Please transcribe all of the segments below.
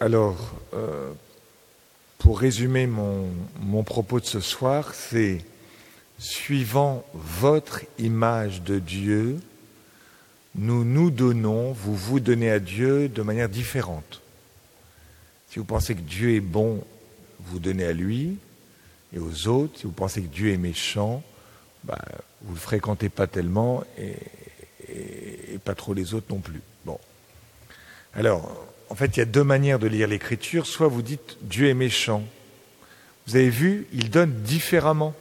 Alors, euh, pour résumer mon, mon propos de ce soir, c'est suivant votre image de Dieu, nous nous donnons, vous vous donnez à Dieu de manière différente. Si vous pensez que Dieu est bon, vous donnez à lui et aux autres. Si vous pensez que Dieu est méchant, bah, vous ne le fréquentez pas tellement et, et, pas trop les autres non plus. Bon. Alors, en fait, il y a deux manières de lire l'écriture. Soit vous dites Dieu est méchant. Vous avez vu, il donne différemment.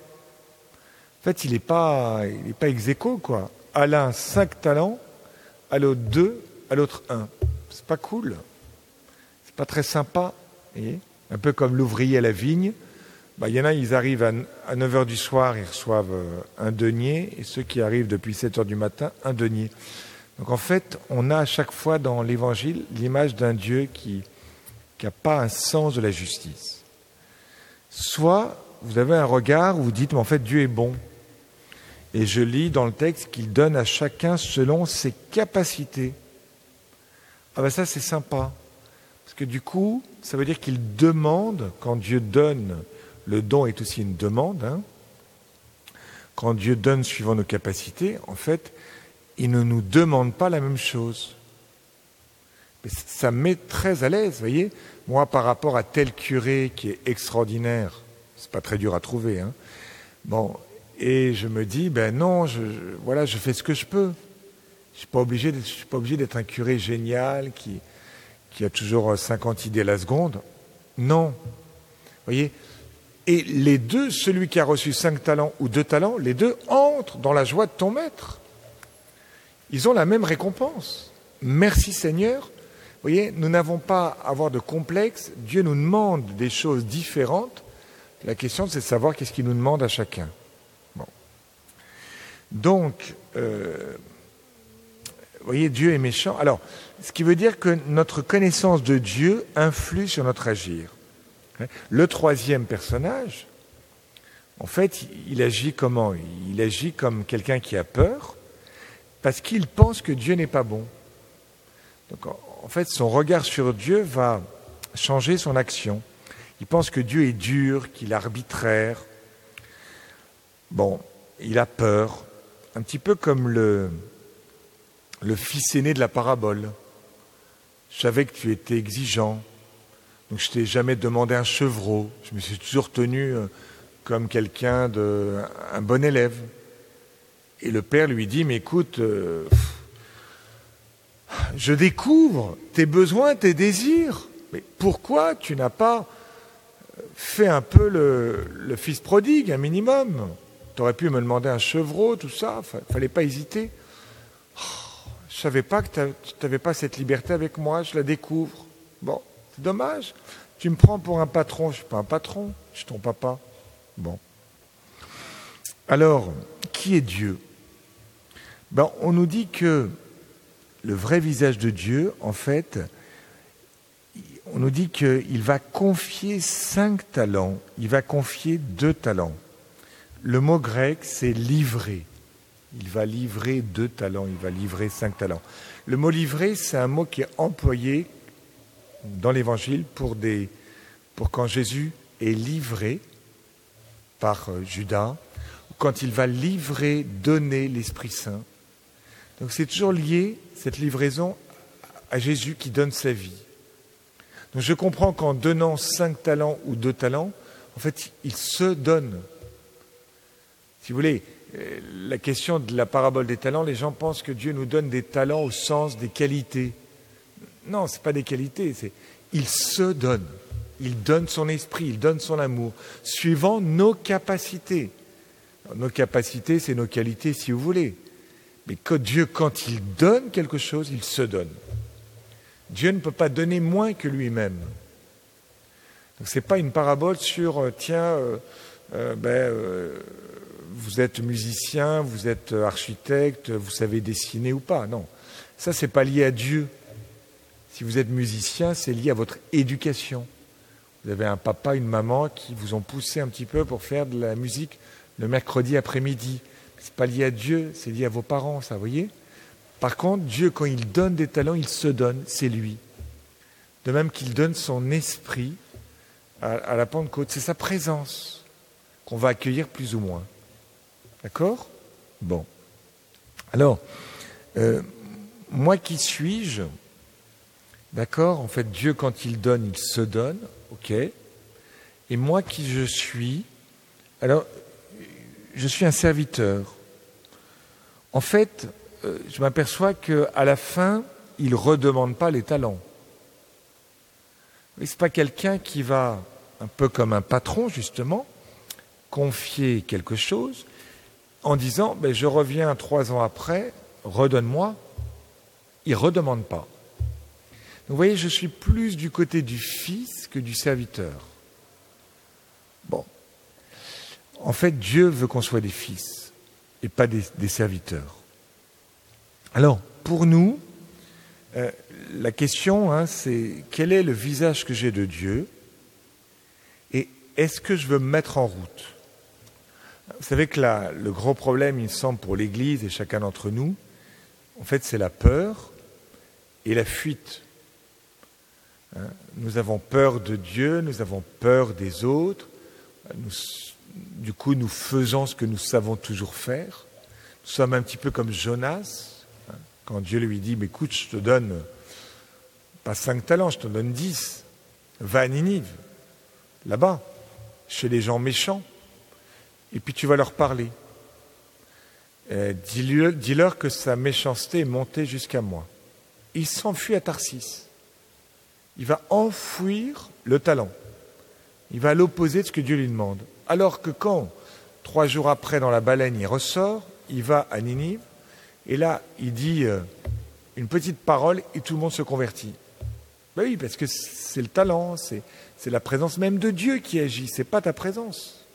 En fait, il n'est pas, il pas ex quoi. À l'un, cinq talents, à l'autre, deux, à l'autre, un. C'est pas cool. C'est pas très sympa. Un peu comme l'ouvrier à la vigne. Bah, il y en a, ils arrivent à 9 h du soir, ils reçoivent euh, un denier, et ceux qui arrivent depuis 7 h du matin, un denier. Donc en fait, on a à chaque fois dans l'Évangile l'image d'un Dieu qui n'a pas un sens de la justice. Soit vous avez un regard où vous dites, mais en fait, Dieu est bon. Et je lis dans le texte qu'il donne à chacun selon ses capacités. Ah ben ça, c'est sympa. Parce que du coup, ça veut dire qu'il demande, quand Dieu donne, le don est aussi une demande, hein. quand Dieu donne suivant nos capacités, en fait, il ne nous demande pas la même chose. Ça me met très à l'aise, voyez. Moi, par rapport à tel curé qui est extraordinaire, c'est pas très dur à trouver, hein. Bon, et je me dis, ben non, je, voilà, je fais ce que je peux. Je suis pas obligé, je suis pas obligé d'être un curé génial qui, a toujours 50 idées la seconde. Non. Voyez Et les deux, celui qui a reçu cinq talents ou deux talents, les deux entrent dans la joie de ton maître. Ils ont la même récompense. Merci Seigneur. Vous voyez, nous n'avons pas à avoir de complexe. Dieu nous demande des choses différentes. La question, c'est de savoir qu'est-ce qu'il nous demande à chacun. Bon. Donc, euh, vous voyez, Dieu est méchant. Alors, ce qui veut dire que notre connaissance de Dieu influe sur notre agir. Le troisième personnage, en fait, il agit comment? Il agit comme quelqu'un qui a peur parce qu'il pense que Dieu n'est pas bon. Donc, en fait, son regard sur Dieu va changer son action. Il pense que Dieu est dur, qu'il est arbitraire. Bon, il a peur, un petit peu comme le, fils aîné de la parabole. Je savais que tu étais exigeant, donc je t'ai jamais demandé un chevreau. Je me suis toujours tenu euh, comme quelqu'un de un bon élève. Et le père lui dit Mais écoute, euh, je découvre tes besoins, tes désirs. Mais pourquoi tu n'as pas fait un peu le, fils prodigue, un minimum? Tu aurais pu me demander un chevreau, tout ça, fallait pas hésiter. Je savais pas que tu n'avais pas cette liberté avec moi, je la découvre. Bon, c'est dommage. Tu me prends pour un patron, je ne suis pas un patron, je suis ton papa. Bon. Alors, qui est Dieu? Ben, On nous dit que le vrai visage de Dieu, en fait, on nous dit qu'il va confier cinq talents, il va confier deux talents. Le mot grec, c'est livrer. Il va livrer deux talents, il va livrer cinq talents. Le mot livrer, c'est un mot qui est employé dans l'Évangile pour, quand Jésus est livré par euh, Judas, quand il va livrer, donner l'Esprit Saint. Donc c'est toujours lié, cette livraison, à Jésus qui donne sa vie. Donc je comprends qu'en donnant cinq talents ou deux talents, en fait, il se donne. Si vous voulez, euh, la question de la parabole des talents, les gens pensent que Dieu nous donne des talents au sens des qualités. Non, ce n'est pas des qualités, c'est il se donne. Il donne son esprit, il donne son amour, suivant nos capacités. nos capacités, c'est nos qualités, si vous voulez. Mais que Dieu, quand il donne quelque chose, il se donne. Dieu ne peut pas donner moins que lui-même. Ce n'est pas une parabole sur, euh, tiens, euh, ben, vous êtes musicien, vous êtes architecte, vous savez dessiner ou pas. Non, ça c'est pas lié à Dieu. Si vous êtes musicien, c'est lié à votre éducation. Vous avez un papa, une maman qui vous ont poussé un petit peu pour faire de la musique le mercredi après-midi. C'est pas lié à Dieu, c'est lié à vos parents, ça, vous voyez Par contre, Dieu, quand il donne des talents, il se donne, c'est lui. de même qu'il donne son esprit à, la Pentecôte. C'est sa présence qu'on va accueillir plus ou moins. D'accord? Bon. Alors, euh, moi qui suis-je? D'accord En fait, Dieu, quand il donne, il se donne. OK Et moi qui je suis? Alors, je suis un serviteur. En fait, euh, je m'aperçois qu'à la fin, il ne redemande pas les talents. Ce n'est pas quelqu'un qui va, un peu comme un patron justement, confier quelque chose en disant ben, Je reviens trois ans après, redonne-moi. Il ne redemande pas. Vous voyez, je suis plus du côté du fils que du serviteur. Bon. En fait, Dieu veut qu'on soit des fils et pas des, serviteurs. Alors, pour nous, euh, la question, hein, c'est quel est le visage que j'ai de Dieu et est-ce que je veux me mettre en route? Vous savez que le gros problème, il me semble, pour l'Église et chacun d'entre nous, en fait, c'est la peur et la fuite. Hein, nous avons peur de Dieu, nous avons peur des autres, du coup, nous faisons ce que nous savons toujours faire. Nous sommes un petit peu comme Jonas, hein, quand Dieu lui dit, mais écoute, je te donne pas cinq talents, je te donne dix. Va à Ninive, là-bas, chez les gens méchants, et puis tu vas leur parler. Dis-leur que sa méchanceté est montée jusqu'à moi. Il s'enfuit à Tarsis. Il va enfouir le talent. Il va à l'opposé de ce que Dieu lui demande. Alors que quand, trois jours après, dans la baleine, il ressort, il va à Ninive, et là, il dit euh, une petite parole et tout le monde se convertit. Ben oui, parce que c'est le talent, c'est, la présence même de Dieu qui agit, c'est pas ta présence.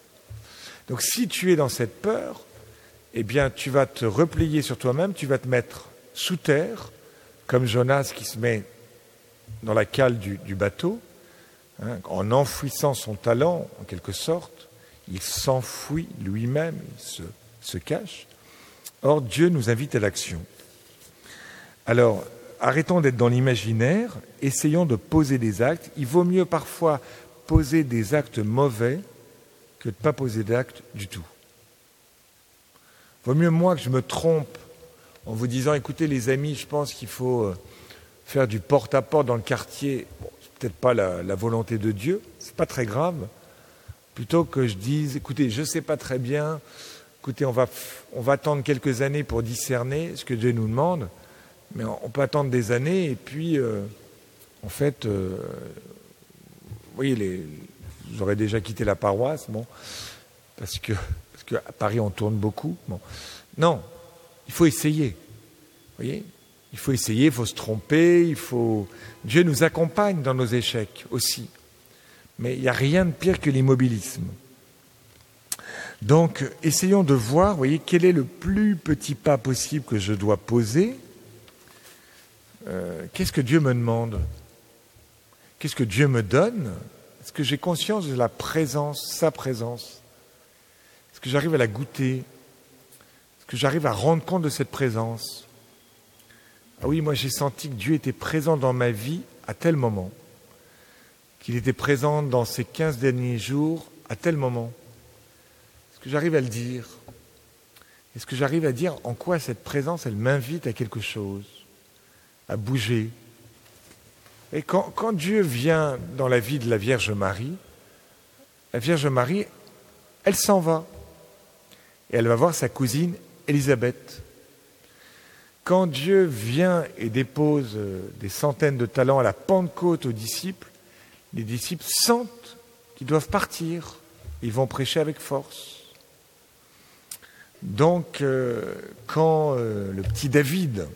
Donc si tu es dans cette peur, eh bien tu vas te replier sur toi-même, tu vas te mettre sous terre, comme Jonas qui se met dans la cale du, bateau, hein, en enfouissant son talent, en quelque sorte, il s'enfouit lui-même, il se cache. Or, Dieu nous invite à l'action. Alors, arrêtons d'être dans l'imaginaire, essayons de poser des actes. Il vaut mieux parfois poser des actes mauvais que de ne pas poser d'actes du tout. Vaut mieux moi que je me trompe en vous disant, écoutez les amis, je pense qu'il faut euh, faire du porte-à-porte dans le quartier. Peut-être pas la, volonté de Dieu, c'est pas très grave. Plutôt que je dise, écoutez, je ne sais pas très bien, écoutez, on va, on va attendre quelques années pour discerner ce que Dieu nous demande. Mais on peut attendre des années et puis, euh, en fait, euh, vous voyez, les, j'aurais déjà quitté la paroisse, bon, parce que, parce qu'à Paris on tourne beaucoup. Bon. Non, il faut essayer. Vous voyez Il faut essayer, il faut se tromper, il faut. Dieu nous accompagne dans nos échecs aussi. Mais il n'y a rien de pire que l'immobilisme. Donc, essayons de voir, voyez, quel est le plus petit pas possible que je dois poser euh, qu'est-ce que Dieu me demande? Qu'est-ce que Dieu me donne? Est-ce que j'ai conscience de la présence, sa présence? Est-ce que j'arrive à la goûter? Est-ce que j'arrive à rendre compte de cette présence? Oui, moi j'ai senti que Dieu était présent dans ma vie à tel moment, qu'il était présent dans ces 15 derniers jours à tel moment. Est-ce que j'arrive à le dire? Est-ce que j'arrive à dire en quoi cette présence, elle m'invite à quelque chose à bouger? Et quand, Dieu vient dans la vie de la Vierge Marie, la Vierge Marie, elle s'en va. Et elle va voir sa cousine Élisabeth. Quand Dieu vient et dépose euh, des centaines de talents à la Pentecôte aux disciples, les disciples sentent qu'ils doivent partir. Ils vont prêcher avec force. Donc, euh, quand euh, le petit David,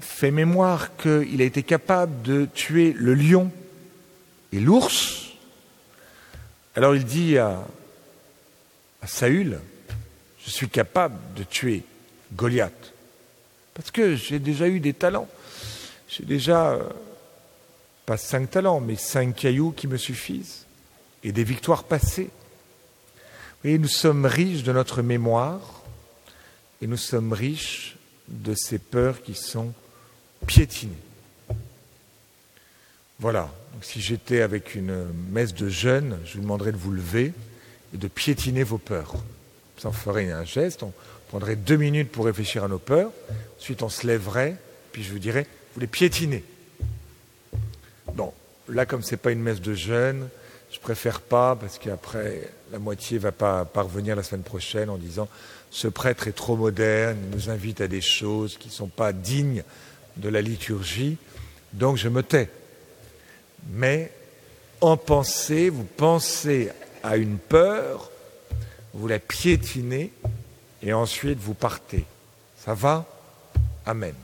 fait mémoire qu'il a été capable de tuer le lion et l'ours, alors il dit à, Saül, je suis capable de tuer Goliath, parce que j'ai déjà eu des talents. J'ai déjà, euh, pas cinq talents, mais cinq cailloux qui me suffisent, et des victoires passées. Vous voyez, nous sommes riches de notre mémoire, et nous sommes riches de ces peurs qui sont piétiner. Voilà. Si j'étais avec une messe de jeûne, je vous demanderais de vous lever et de piétiner vos peurs. En ferait un geste. On prendrait deux minutes pour réfléchir à nos peurs. Ensuite, on se lèverait. Puis je vous dirais, vous les piétinez. Bon, là, comme c'est pas une messe de jeûne, je préfère pas parce qu'après la moitié va pas parvenir la semaine prochaine en disant ce prêtre est trop moderne, il nous invite à des choses qui ne sont pas dignes de la liturgie, donc je me tais. Mais en pensée, vous pensez à une peur, vous la piétinez et ensuite vous partez. Ça va? Amen.